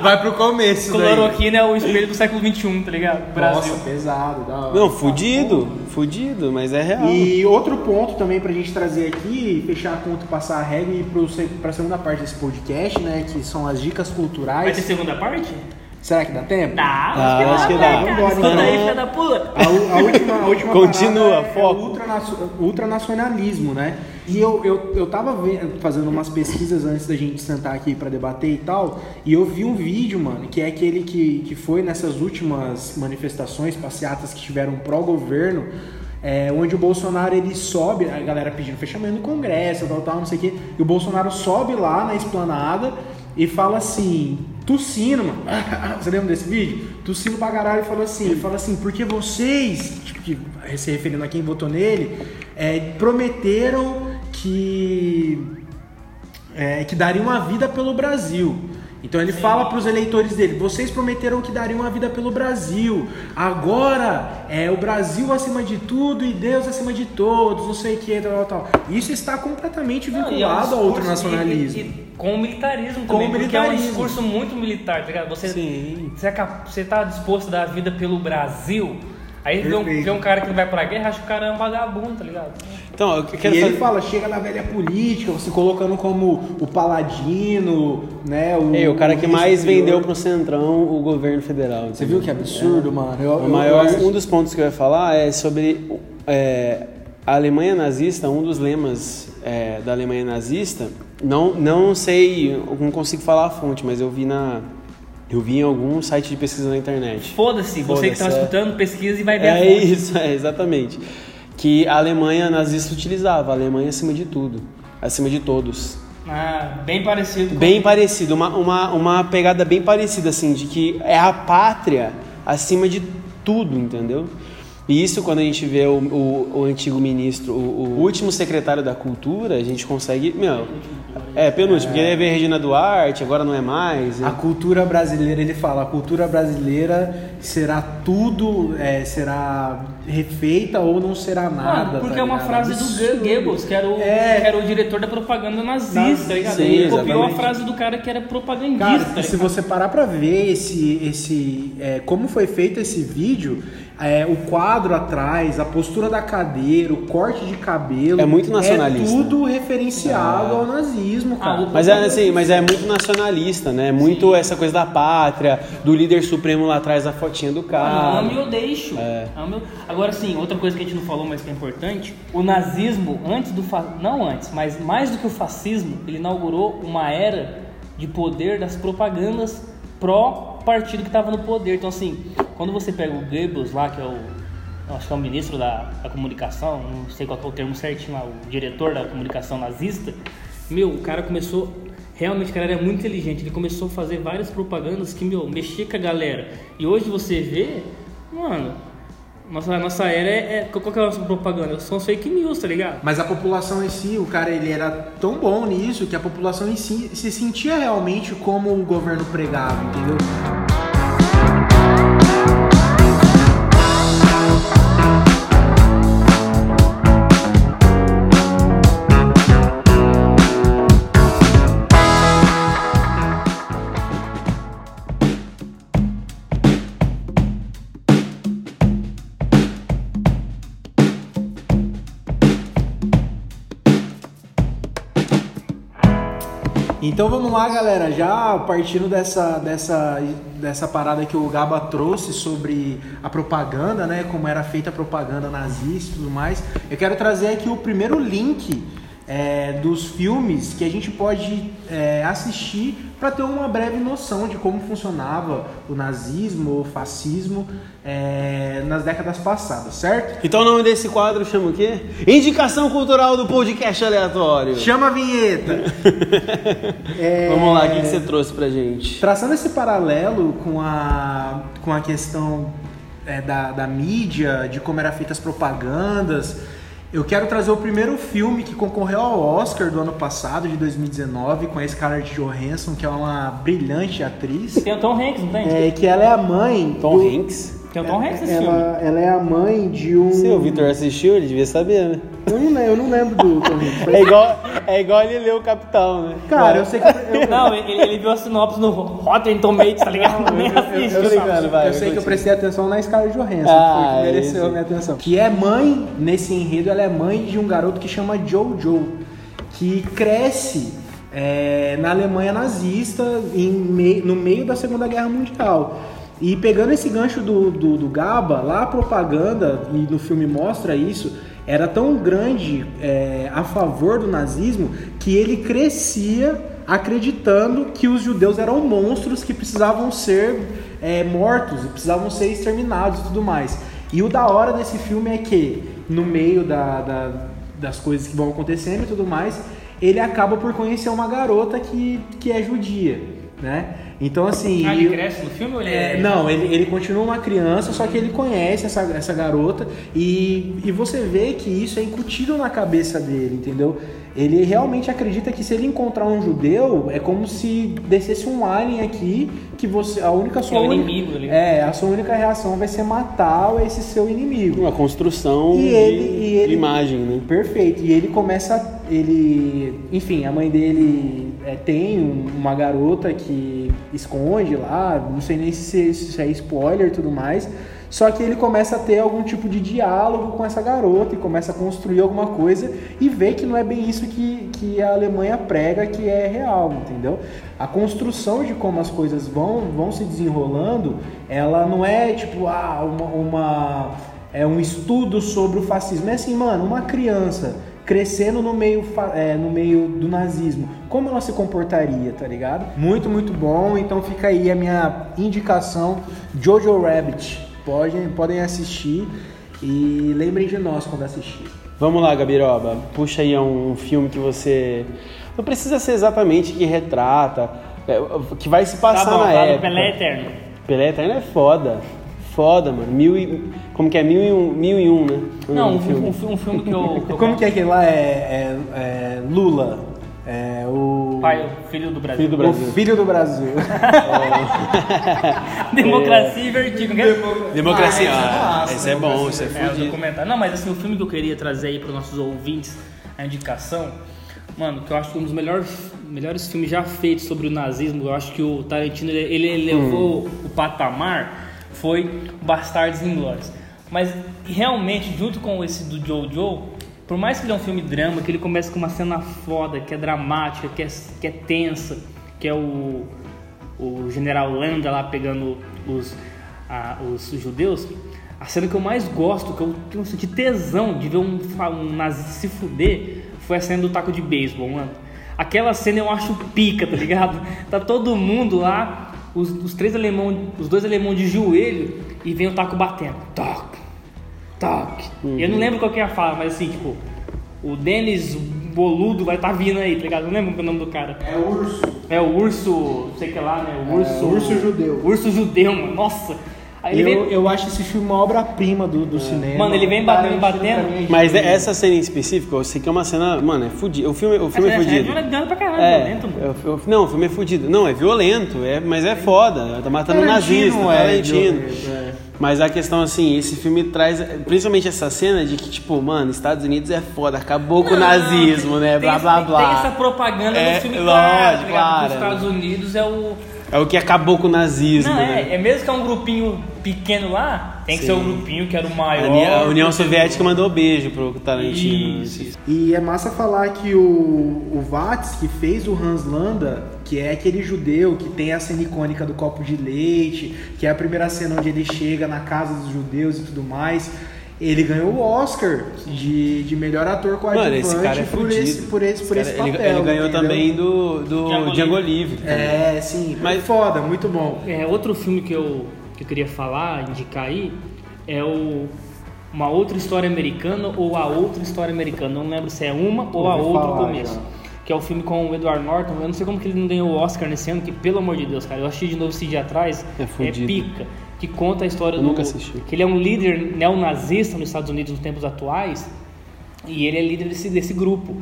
Vai pro começo daí. Cloroquina é o espelho do século XXI, tá ligado? Brasil. Nossa, pesado, da hora. Não, fudido, fudido, mas é real. E outro ponto também pra gente trazer aqui, fechar a conta, passar a regra e pro, pra segunda parte desse podcast, né? Que são as dicas Vai culturais. ter segunda parte? Será que dá tempo? Dá, Ah, acho que dá. Vambora, Escuta aí, então. filha da puta. A, a última, a última Continua, é- foco. É ultranacionalismo, né? E eu, eu, eu tava fazendo umas pesquisas antes da gente sentar aqui pra debater e tal, e eu vi um vídeo, mano, que é aquele que, que foi nessas últimas manifestações, passeatas que tiveram pró-governo, é, onde o Bolsonaro ele sobe, a galera pedindo fechamento do Congresso, tal, tal, não sei o quê, e o Bolsonaro sobe lá na esplanada e fala assim, tossindo, mano. Você lembra desse vídeo? Tossindo pra caralho e falou assim, ele fala assim, porque vocês, tipo, que, se referindo a quem votou nele, é, prometeram que é, que dariam uma vida pelo Brasil. Então ele fala para os eleitores dele: vocês prometeram que dariam uma vida pelo Brasil. Agora é o Brasil acima de tudo e Deus acima de todos, não sei o que, tal, tal, tal. Isso está completamente Não, e é um vinculado ao e- e- Com o militarismo Com também, o porque é um militarismo. discurso muito militar, tá ligado? Você, Sim. você, é cap- você tá disposto a dar a vida pelo Brasil, aí vê um, vê um cara que não vai pra guerra, acha que o cara é um vagabundo, tá ligado? Então, eu E quero ele fazer... fala, chega na velha política, você colocando como o paladino, né? O, É, o cara que o mais superior. vendeu pro Centrão o governo federal. Você viu que absurdo, mano? Eu, O eu- maior, eu- um dos pontos que eu ia falar é sobre é, a Alemanha nazista. Um dos lemas é, da Alemanha nazista, não, não sei, eu não consigo falar a fonte, mas eu vi na, eu vi em algum site de pesquisa na internet. Foda-se, você que tá Foda-se, é. escutando, pesquisa e vai ver a É isso, é exatamente. Que a Alemanha nazista utilizava, a Alemanha acima de tudo, acima de todos. Ah, bem parecido Bem parecido, uma, uma, uma pegada bem parecida, assim, de que é a pátria acima de tudo, entendeu? E isso, quando a gente vê o, o, o antigo ministro, o, o último secretário da cultura, a gente consegue. Meu, é, penúltimo, porque ele veio Regina Duarte, agora não é mais. A cultura brasileira, ele fala, a cultura brasileira será tudo, é, será refeita ou não será nada. Mano, porque tá é uma ligado? frase do. Goebbels, que era, o, É. que era o diretor da propaganda nazista, tá ligado? Sim, Ele copiou a frase do cara que era propagandista, Cara, tá se você parar pra ver esse, esse, é, como foi feito esse vídeo, é, o quadro atrás, a postura da cadeira, o corte de cabelo, É muito nacionalista. É tudo referenciado ao nazismo, cara. Ah, Mas é assim, mas é muito nacionalista, né? Muito essa coisa da pátria, do líder supremo lá atrás da fotinha do cara. ame ou deixo. É. Ame ou- Agora sim, outra coisa que a gente não falou, mas que é importante, o nazismo, antes do fa... não antes, mas mais do que o fascismo, ele inaugurou uma era de poder das propagandas pró partido que estava no poder. Então assim, quando você pega o Goebbels lá, que é o acho que é o ministro da, da comunicação, não sei qual é o termo certinho lá, o diretor da comunicação nazista, meu, o cara começou Realmente, o cara era muito inteligente. Ele começou a fazer várias propagandas que, meu, mexia com a galera. E hoje você vê, mano, nossa, nossa era é, é. Qual que é a nossa propaganda? São fake news, tá ligado? Mas a população em si, o cara ele era tão bom nisso que a população em si se sentia realmente como o governo pregava, entendeu? Então vamos lá, galera. Já partindo dessa, dessa, dessa parada que o Gaba trouxe sobre a propaganda, né? Como era feita a propaganda nazista e tudo mais. Eu quero trazer aqui o primeiro link é, dos filmes que a gente pode é, assistir para ter uma breve noção de como funcionava o nazismo, o fascismo é, nas décadas passadas, certo? Então o nome desse quadro chama o quê? Indicação cultural do podcast aleatório. Chama a vinheta! (laughs) É, Vamos lá, o que que você trouxe pra gente? Traçando esse paralelo com a, com a questão é, da, da mídia, de como eram feitas as propagandas, Eu quero trazer o primeiro filme que concorreu ao Oscar do ano passado, de 2019, com a Scarlett Johansson, que é uma brilhante atriz. Tem o Tom Hanks, não tem? É, que ela é a mãe. Tom do- Hanks. Tem o Tom Hanks nesse filme. ela, ela é a mãe de um. Se o Vitor assistiu, ele devia saber, né? Eu não, lembro- eu não lembro do (laughs) Tom Hanks. É igual, é igual ele leu o Capital, né? Cara, eu sei que. Eu, (laughs) Não, ele, ele viu a sinopse no Rotten Tomatoes, tá ligado? (laughs) Nem assiste, eu- eu- sabe? ligado, vai. eu sei que eu prestei atenção na Scarlett Johansson, Ah, que foi que mereceu a minha atenção. Que é mãe, nesse enredo, ela é mãe de um garoto que chama Jojo, que cresce é, na Alemanha nazista em mei- no meio da Segunda Guerra Mundial. E pegando esse gancho do, do, do Gaba, lá a propaganda, e no filme mostra isso, era tão grande é, a favor do nazismo que ele crescia acreditando que os judeus eram monstros que precisavam ser é, mortos, precisavam ser exterminados e tudo mais. E o da hora desse filme é que, no meio da, da- das coisas que vão acontecendo e tudo mais, ele acaba por conhecer uma garota que, que é judia, né? Então, assim... Ah, ele cresce no filme ou ele é, não, ele, ele continua uma criança, só que ele conhece essa, essa garota e, e você vê que isso é incutido na cabeça dele, entendeu? Ele realmente acredita que se ele encontrar um judeu, é como se descesse um alien aqui, que você a única sua É o única- inimigo ali. É, a sua única reação vai ser matar esse seu inimigo. Uma construção E de, ele- e ele- de imagem, né? Perfeito. E ele começa. Ele. Enfim, a mãe dele é, tem um- uma garota que esconde lá. Não sei nem se, se é spoiler e tudo mais. Só que ele começa a ter algum tipo de diálogo com essa garota e começa a construir alguma coisa e vê que não é bem isso que, que a Alemanha prega que é real, entendeu? A construção de como as coisas vão, vão se desenrolando, ela não é tipo, ah, uma, uma é um estudo sobre o fascismo. É assim, mano, uma criança crescendo no meio, é, no meio do nazismo, como ela se comportaria, tá ligado? Muito, muito bom. Então fica aí a minha indicação, Jojo Rabbit. Podem, podem assistir e lembrem de nós quando assistir. Vamos lá, Gabiroba. Puxa aí um filme que você. Não precisa ser exatamente que retrata, é, que vai se Tá passar bom, na época. Pelé Eterno. Pelé Eterno é foda. Foda, mano. Mil e... Como que é? Mil e um, mil e um né? O Não, um, filme. um, um filme que eu... Que eu (laughs) Como que é aquele lá? É, é- é Lula. É o. Pai, o filho do Brasil. Filho do o Brasil. filho do Brasil. (laughs) Democracia e Vertigo. (laughs) Democracia. Ah, Ah, esse é esse é bom, esse é É, o fudido. documentário. Não, mas assim, o filme que eu queria trazer aí para os nossos ouvintes, a indicação, mano, que eu acho que um dos melhores, melhores filmes já feitos sobre o nazismo, eu acho que o Tarantino, ele, ele elevou o patamar, foi Bastardos Inglórios. Mas, realmente, junto com esse do Jojo, por mais que ele é um filme drama, que ele começa com uma cena foda, que é dramática, que é, que é tensa, que é o, o general Landa lá pegando os, a- os judeus, a cena que eu mais gosto, que eu, eu senti tesão de ver um, um nazista se fuder, foi a cena do taco de beisebol, mano. Aquela cena eu acho pica, tá ligado? Tá todo mundo lá, os, os três alemão, os dois alemão de joelho e vem o taco batendo. Toque, toque. Eu não lembro qual que é a fala, mas assim, tipo, o Denis Boludo vai estar vindo aí, tá ligado? Não lembro o nome do cara. É o urso. É o urso, não sei o que lá, né? O urso. urso judeu. Urso judeu, mano. Nossa. Eu, vem. eu acho esse filme uma obra-prima do, do cinema. Mano, ele vem batendo, Tarantino, batendo. é Mas essa cena em específico, eu sei que é uma cena. Mano, é fudido. O filme, o filme é essa fudido. É violento pra caralho, É, violento, mano. eu- eu- não, o filme é fudido. Não, é violento, é, mas é foda. Tá matando um nazista, Tarantino é Tarantino. é. Mas a questão, assim, esse filme traz, principalmente essa cena de que, tipo, mano, Estados Unidos é foda, acabou com o nazismo, né? Tem Blá, esse- blá, Tem blá. essa propaganda É, no filme, lógico, claro, tá ligado? claro. Os Estados Unidos é o. É o que acabou com o nazismo, Não, né? é, é mesmo que é um grupinho pequeno lá, tem que ser o grupinho que era o A maior. Uni- A União Soviética mandou beijo pro Tarantino. Isso, isso. E é massa falar que o, o Watts, que fez o Hans Landa, que é aquele judeu que tem a cena icônica do copo de leite, que é a primeira cena onde ele chega na casa dos judeus e tudo mais, ele ganhou o Oscar de, de melhor ator coadjuvante Mano, esse cara é por esse, por esse, por esse cara- ele- papel. ele, ganhou entendeu? também do, do Django Livre. É, sim, mas foda, muito bom. É, outro filme que eu, que eu queria falar, indicar aí, é o Uma Outra História Americana ou A Outra História Americana. Não lembro se é uma ou a outra falar, começo. já. Que é o filme com o Edward Norton. Eu não sei como que ele não ganhou o Oscar nesse ano, que pelo amor de Deus, cara. Eu achei de novo esse dia atrás. É fudido. pica. Que conta a história Eu do. nunca assisti. Que ele é um líder neonazista nos Estados Unidos nos tempos atuais. E ele é líder desse, desse grupo.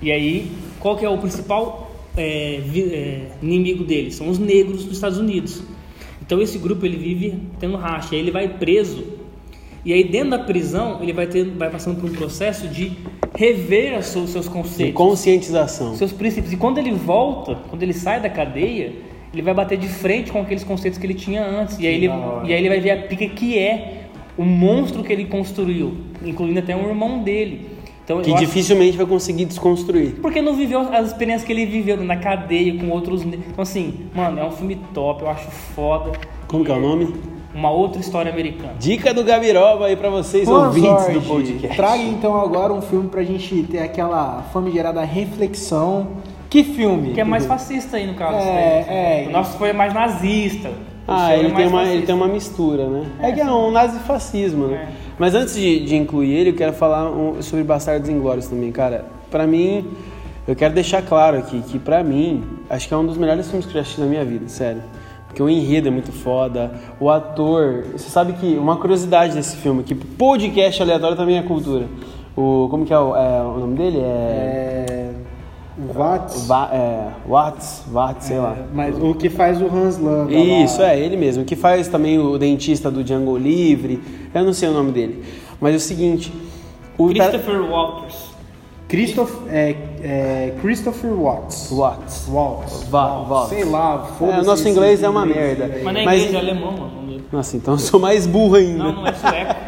E aí, qual que é o principal é, é, inimigo dele? São os negros dos Estados Unidos. Então esse grupo ele vive tendo racha, aí ele vai preso. E aí dentro da prisão ele vai, ter, vai passando por um processo de rever os seus, seus De conceitos conscientização. seus princípios. E quando ele volta, quando ele sai da cadeia, ele vai bater de frente com aqueles conceitos que ele tinha antes. E aí ele, e aí ele vai ver a pica que é o monstro que ele construiu, incluindo até um irmão dele. Então, Que acho- dificilmente vai conseguir desconstruir. porque não viveu as experiências que ele viveu na cadeia com outros. Então, assim, mano, é um filme top, eu acho foda. Como que é o nome? Uma outra história americana. Dica do Gabiroba aí pra vocês, Boa ouvintes sorte. do podcast. Traga então agora um filme pra gente ter aquela famigerada reflexão. Que filme? Que é mais fascista aí, no caso. É, né? é. O nosso foi mais nazista. Ah, seu é ele tem, uma, ele tem uma mistura, né? É, que é um nazifascismo, né? É. Mas antes de, de incluir ele, eu quero falar um- sobre Bastardos Inglórios também, cara. Pra mim, eu quero deixar claro aqui que pra mim, acho que é um dos melhores filmes que eu já assisti na minha vida, sério. Porque o enredo é muito foda, o ator... Você sabe que uma curiosidade desse filme, que podcast aleatório também é cultura. O, como que é o, é, o nome dele? É... É. Watts. Va, é Watts, Watts, sei lá. Mas o que faz o Hans Landa. Isso, lá. é, ele mesmo. Que faz também o dentista do Django Livre. Eu não sei o nome dele. Mas é o seguinte. O tar- Christopher Walters. Christoph, é, é, Christopher Watts. Watts. Watts. Va- Watts. Watts. Sei lá, É, foda-se. o nosso inglês é uma inglês merda. Mas não é Mas- inglês, é alemão, mano. Nossa, então eu sou mais burro ainda. Não, não é sueco. (laughs)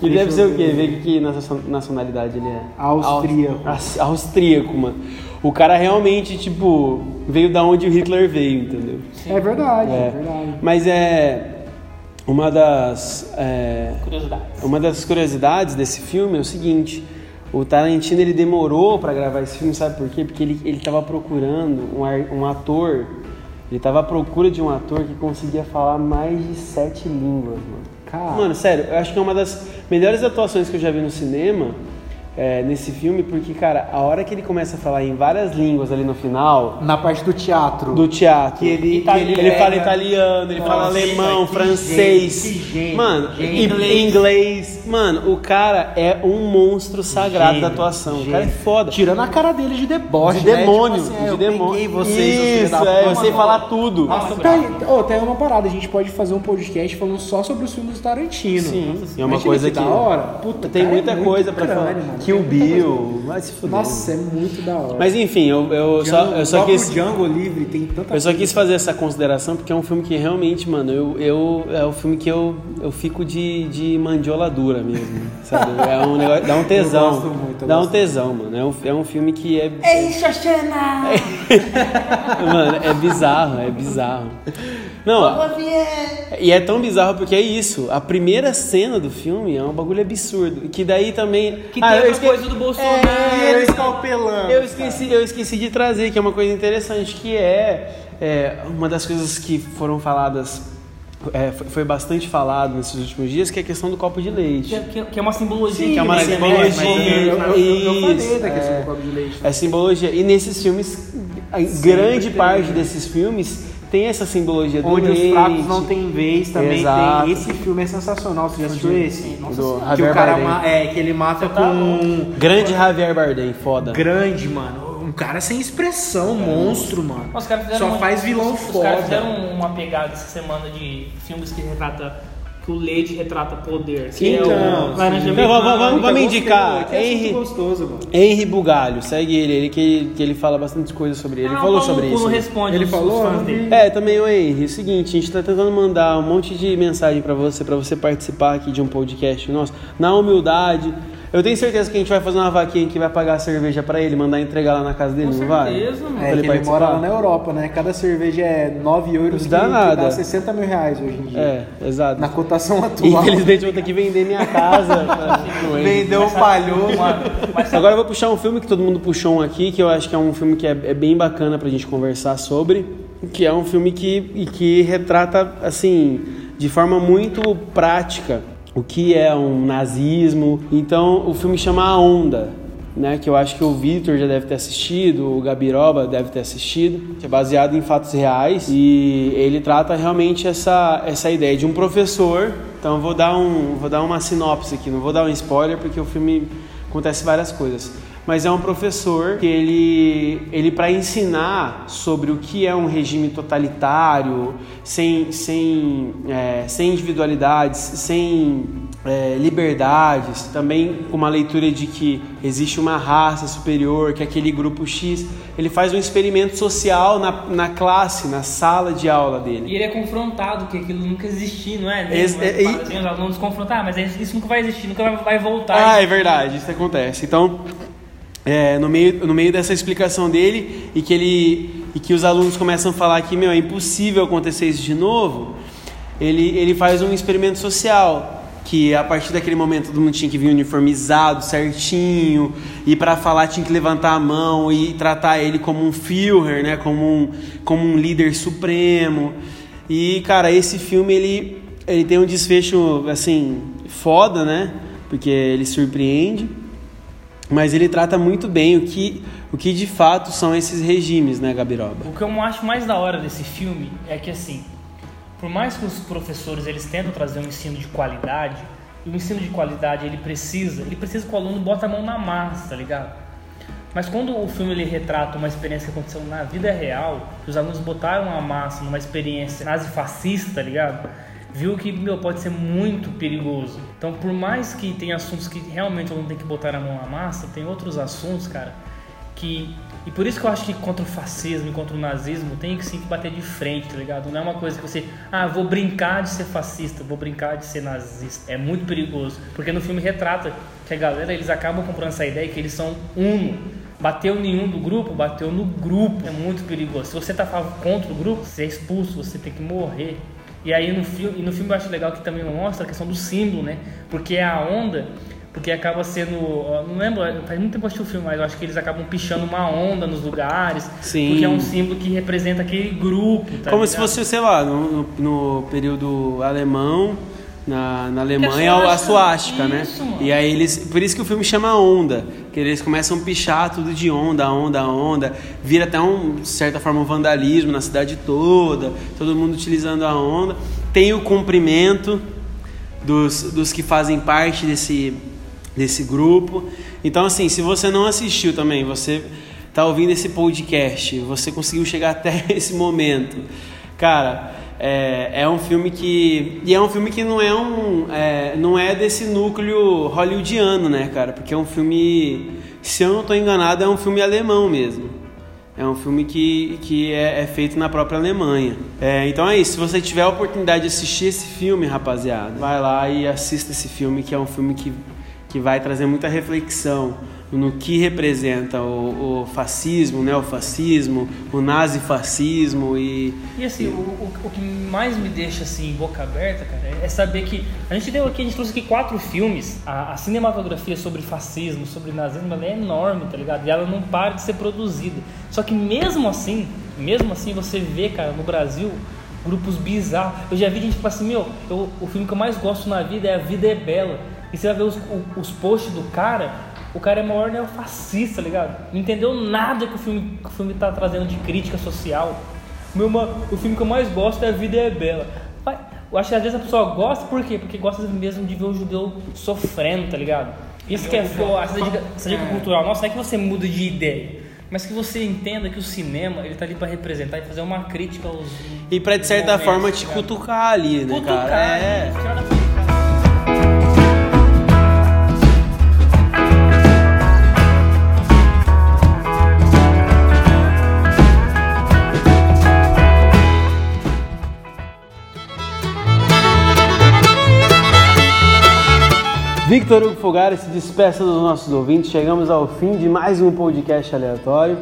E Deixa deve ser o quê? ver. Que nacio- nacionalidade ele é? Austríaco. Aus- Austríaco, mano. O cara realmente, tipo, veio da onde o Hitler veio, entendeu? É verdade, é, É. verdade. Mas é. Uma das. é, Curiosidade. Uma das curiosidades desse filme é o seguinte: o Tarantino ele demorou pra gravar esse filme, sabe por quê? Porque ele, ele tava procurando um, ar- um ator, ele tava à procura de um ator que conseguia falar mais de sete línguas, mano. Cara. Mano, sério, eu acho que é uma das melhores atuações que eu já vi no cinema. É, nesse filme, porque, cara, a hora que ele começa a falar em várias línguas ali no final, Na parte do teatro. do teatro. Que ele- ele, que ele ele fala italiano, ele fala Nossa, alemão, que francês. que gênio, mano, e- Inglês. inglês. Mano, o cara é um monstro sagrado Gênio, da atuação. O cara é foda. Tirando a cara dele de deboche, de né? demônio, Tipo assim, de eu demônio. peguei vocês, Isso, é, eu sei falar tudo. Nossa, Tá, oh, tem uma parada, a gente pode fazer um podcast falando só sobre os filmes do Tarantino. Sim, Nossa, é uma imagina coisa que que da hora. Puta, tem cara, é muita muito coisa pra crânio, falar. mano. Kill. Bill, vai se fuder. Nossa, é muito da hora. Mas enfim, eu, eu só, Django- eu só o próprio quis. Django Livre tem tanta Eu só coisa. quis fazer essa consideração porque é um filme que realmente, mano, eu, eu é o filme que eu, eu fico de, de mandiola dura mesmo, (laughs) sabe? É um negócio, dá um tesão. Eu gosto muito, eu dá um gosto tesão, mano. É um, é um filme que é, Ei, Xoxana! (laughs) mano, é bizarro, é bizarro. Não, e é tão bizarro porque é isso. A primeira cena do filme é um bagulho absurdo, que daí também Que Ah, tem eu outra esque- coisa do Bolsonaro. E ele escalpelando. Eu esqueci, eu esqueci de trazer, que é uma coisa interessante, que é, é, uma das coisas que foram faladas, é, foi, bastante falado nesses últimos dias, que é a questão do copo de leite. Que, que- que é uma simbologia. que é uma simbologia. mas- Eu, eu, eu, eu falei Isso, da questão é. do copo de leite. É simbologia. E nesses filmes, a grande parte desses filmes tem essa simbologia do Onde leite. os fracos não têm vez também Exato. tem. Esse filme é sensacional. Você já assistiu esse? Do que Javier o cara ma- é que ele mata tá com um Grande Javier Bardem, foda. grande, mano. Um cara sem expressão, monstro, mano. Os caras fizeram Só um- faz vilão os, foda. Os caras fizeram uma pegada essa semana de filmes que retrata que o leite retrata poder. Que Então, é o Laranja sim. Não, vamos- vamos- vamos indicar. É Henry- gostoso, mano. Henry Bugalho, segue ele, ele que, que ele fala bastante coisa sobre ele. Ele Ah, falou sobre isso. responde Ele falou? É, também o Henry, é o seguinte, a gente tá tentando mandar um monte de mensagem pra você, pra você participar aqui de um podcast nosso, na humildade. Eu tenho certeza que a gente vai fazer uma vaquinha que vai pagar a cerveja pra ele, mandar entregar lá na casa dele, Com não vai? certeza, mano. Pra É ele que ele mora lá na Europa, né? Cada cerveja é 9 euros, Não que, dá que nada. dá 60 mil reais hoje em dia. É, exato. Na cotação atual. Infelizmente vou ter que vender minha casa. (laughs) Henry. Vendeu palhoso. Mano, mas Agora eu vou puxar um filme que todo mundo puxou um aqui, que eu acho que é um filme que é, é bem bacana pra gente conversar sobre, que é um filme que, que retrata, assim, de forma muito prática o que é um nazismo. Então o filme chama A Onda, né, que eu acho que o Victor já deve ter assistido, o Gabiroba deve ter assistido, que é baseado em fatos reais. E ele trata realmente essa, essa ideia de um professor. Então vou dar um, vou dar uma sinopse aqui, não vou dar um spoiler porque o filme acontece várias coisas mas é um professor que ele, ele para ensinar sobre o que é um regime totalitário, sem, sem, é, sem individualidades, sem é, liberdades, também com uma leitura de que existe uma raça superior, que é aquele grupo X, ele faz um experimento social na, na classe, na sala de aula dele. E ele é confrontado que aquilo nunca existiu, não é? Esse, é, é, assim, os alunos confrontar, ah, mas isso nunca vai existir, nunca vai voltar. Ah, é verdade, isso acontece. Então, é, no, meio, no meio dessa explicação dele e que, ele, e que os alunos começam a falar que meu, é impossível acontecer isso de novo, ele, ele faz um experimento social que a partir daquele momento todo mundo tinha que vir uniformizado, certinho, e para falar tinha que levantar a mão e tratar ele como um Führer, né, como um, como um líder supremo. E cara, esse filme ele, ele tem um desfecho assim foda, né? Porque ele surpreende mas ele trata muito bem o que, o que de fato são esses regimes, né, Gabiroba? O que eu acho mais da hora desse filme é que, assim, por mais que os professores eles tentam trazer um ensino de qualidade, e o ensino de qualidade ele precisa, ele precisa que o aluno bota a mão na massa, tá ligado? Mas quando o filme ele retrata uma experiência que aconteceu na vida real, que os alunos botaram a massa numa experiência nazi-fascista, tá ligado? Viu que meu, pode ser muito perigoso. Então, por mais que tenha assuntos que realmente eu não tenho que botar a mão na massa, tem outros assuntos, cara, que. E por isso que eu acho que contra o fascismo e contra o nazismo tem que sim que bater de frente, tá ligado? Não é uma coisa que você, ah, vou brincar de ser fascista, vou brincar de ser nazista. É muito perigoso. Porque no filme retrata que a galera, eles acabam comprando essa ideia que eles são uno. Bateu nenhum do grupo, bateu no grupo. É muito perigoso. Se você tá contra o grupo, você é expulso, você tem que morrer. E aí no filme, e no filme eu acho legal que também mostra a questão do símbolo, né? Porque é a onda, porque acaba sendo, não lembro, faz muito tempo que eu assisti o filme, mas eu acho que eles acabam pichando uma onda nos lugares, Sim. porque é um símbolo que representa aquele grupo. Tá Como ligado? se fosse, sei lá, no, no, no período alemão, na, na Alemanha é a suástica, né? E aí eles, por isso que o filme chama Onda, que eles começam a pichar tudo de onda, onda, onda, vira até um de certa forma um vandalismo na cidade toda, todo mundo utilizando a onda. Tem o cumprimento dos, dos que fazem parte desse desse grupo. Então assim, se você não assistiu também, você tá ouvindo esse podcast, você conseguiu chegar (laughs) até esse momento, cara, é, é um filme que. E é um filme que não é um. É, não é desse núcleo hollywoodiano, né, cara? Porque é um filme. Se eu não estou enganado, é um filme alemão mesmo. É um filme que, que é, é feito na própria Alemanha. É, então é isso. Se você tiver a oportunidade de assistir esse filme, rapaziada, vai lá e assista esse filme, que é um filme que, que vai trazer muita reflexão no que representa o, o fascismo, né, o fascismo, o nazifascismo e... E assim, o, o, o, que mais me deixa assim, boca aberta, cara, é saber que a gente deu aqui, a gente trouxe aqui quatro filmes, a, a cinematografia sobre fascismo, sobre nazismo, ela é enorme, tá ligado? E ela não para de ser produzida. Só que mesmo assim, mesmo assim você vê, cara, no Brasil, grupos bizarros. Eu já vi gente falar assim, meu, eu, o filme que eu mais gosto na vida é A Vida é Bela. E você vai ver os, os posts do cara, o cara é maior neofascista, ligado? Não entendeu nada que o filme, que o filme tá trazendo de crítica social. Meu, o filme que eu mais gosto é A Vida é Bela. Eu acho que às vezes a pessoa gosta, por quê? Porque gosta mesmo de ver o judeu sofrendo, tá ligado? Isso que é foda, essa dica, essa dica cultural. Nossa, não é que você muda de ideia, mas que você entenda que o cinema ele tá ali para representar e fazer uma crítica aos. E pra de certa momentos, forma te tá cutucar ali, né, cutucar, cara? É. Né? Victor Hugo Fogari se despeça dos nossos ouvintes. Chegamos ao fim de mais um podcast aleatório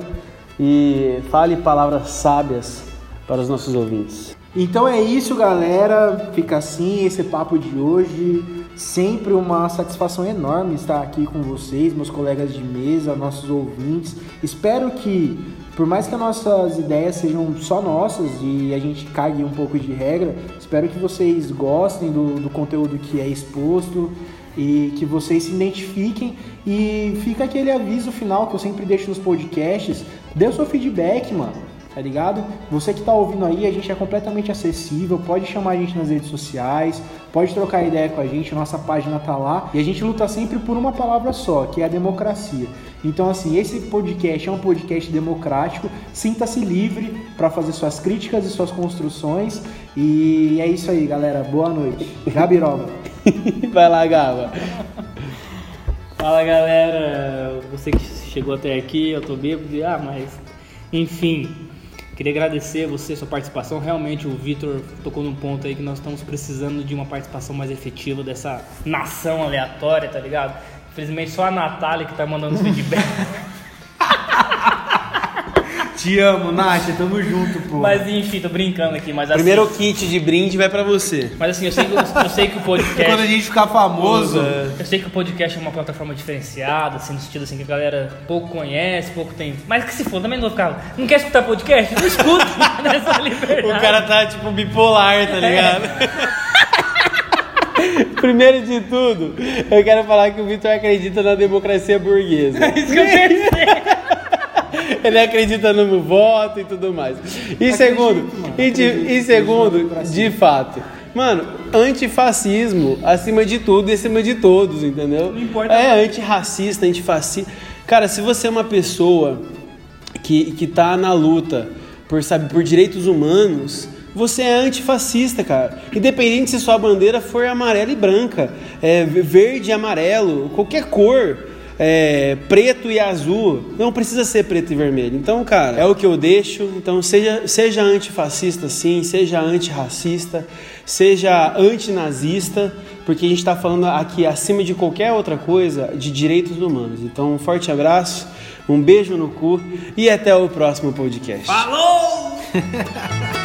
e fale palavras sábias para os nossos ouvintes. Então é isso, galera. Fica assim esse papo de hoje. Sempre uma satisfação enorme estar aqui com vocês, meus colegas de mesa, nossos ouvintes. Espero que, por mais que as nossas ideias sejam só nossas e a gente cague um pouco de regra, espero que vocês gostem do, do conteúdo que é exposto e que vocês se identifiquem e fica aquele aviso final que eu sempre deixo nos podcasts, dê o seu feedback, mano. tá ligado? Você que tá ouvindo aí, a gente é completamente acessível, pode chamar a gente nas redes sociais, pode trocar ideia com a gente, nossa página tá lá e a gente luta sempre por uma palavra só, que é a democracia. Então, assim, esse podcast é um podcast democrático. Sinta-se livre para fazer suas críticas e suas construções. E é isso aí, galera. Boa noite. Gabiroba. (laughs) Vai lá, Gaba. Fala, galera. Você que chegou até aqui, eu tô bêbado. Ah, mas... Enfim, queria agradecer você, sua participação. Realmente, o Vitor tocou num ponto aí que nós estamos precisando de uma participação mais efetiva dessa nação aleatória, tá ligado? Infelizmente só a Natália que tá mandando os feedback. (laughs) Te amo, Nath, tamo junto, pô. mas enfim, tô brincando aqui, mas assim. Primeiro kit de brinde vai pra você. Mas assim, eu sei que, eu sei que o podcast. (laughs) Quando a gente ficar famoso, Eu sei que o podcast é uma plataforma diferenciada, assim, no sentido assim, que a galera pouco conhece, pouco tem. Mas que se for, também não vou ficar. Não quer escutar podcast? Não escuta (laughs) nessa liberdade. O cara tá tipo bipolar, tá ligado? (laughs) Primeiro de tudo, eu quero falar que o Vitor acredita na democracia burguesa. É isso que eu pensei. (laughs) Ele acredita no voto e tudo mais. E segundo, mano. e, de- Acredito, e segundo, de fato, mano, antifascismo acima de tudo e acima de todos, entendeu? Não importa. É antirracista, antifascista. Cara, se você é uma pessoa que, que tá na luta por, sabe, por direitos humanos, você é antifascista, cara. Independente se sua bandeira for amarela e branca, é, verde e amarelo, qualquer cor, é, preto e azul, não precisa ser preto e vermelho. Então, cara, é o que eu deixo. Então, seja, seja antifascista sim, seja antirracista, seja antinazista, porque a gente está falando aqui, acima de qualquer outra coisa, de direitos humanos. Então, um forte abraço, um beijo no cu e até o próximo podcast. Falou! (laughs)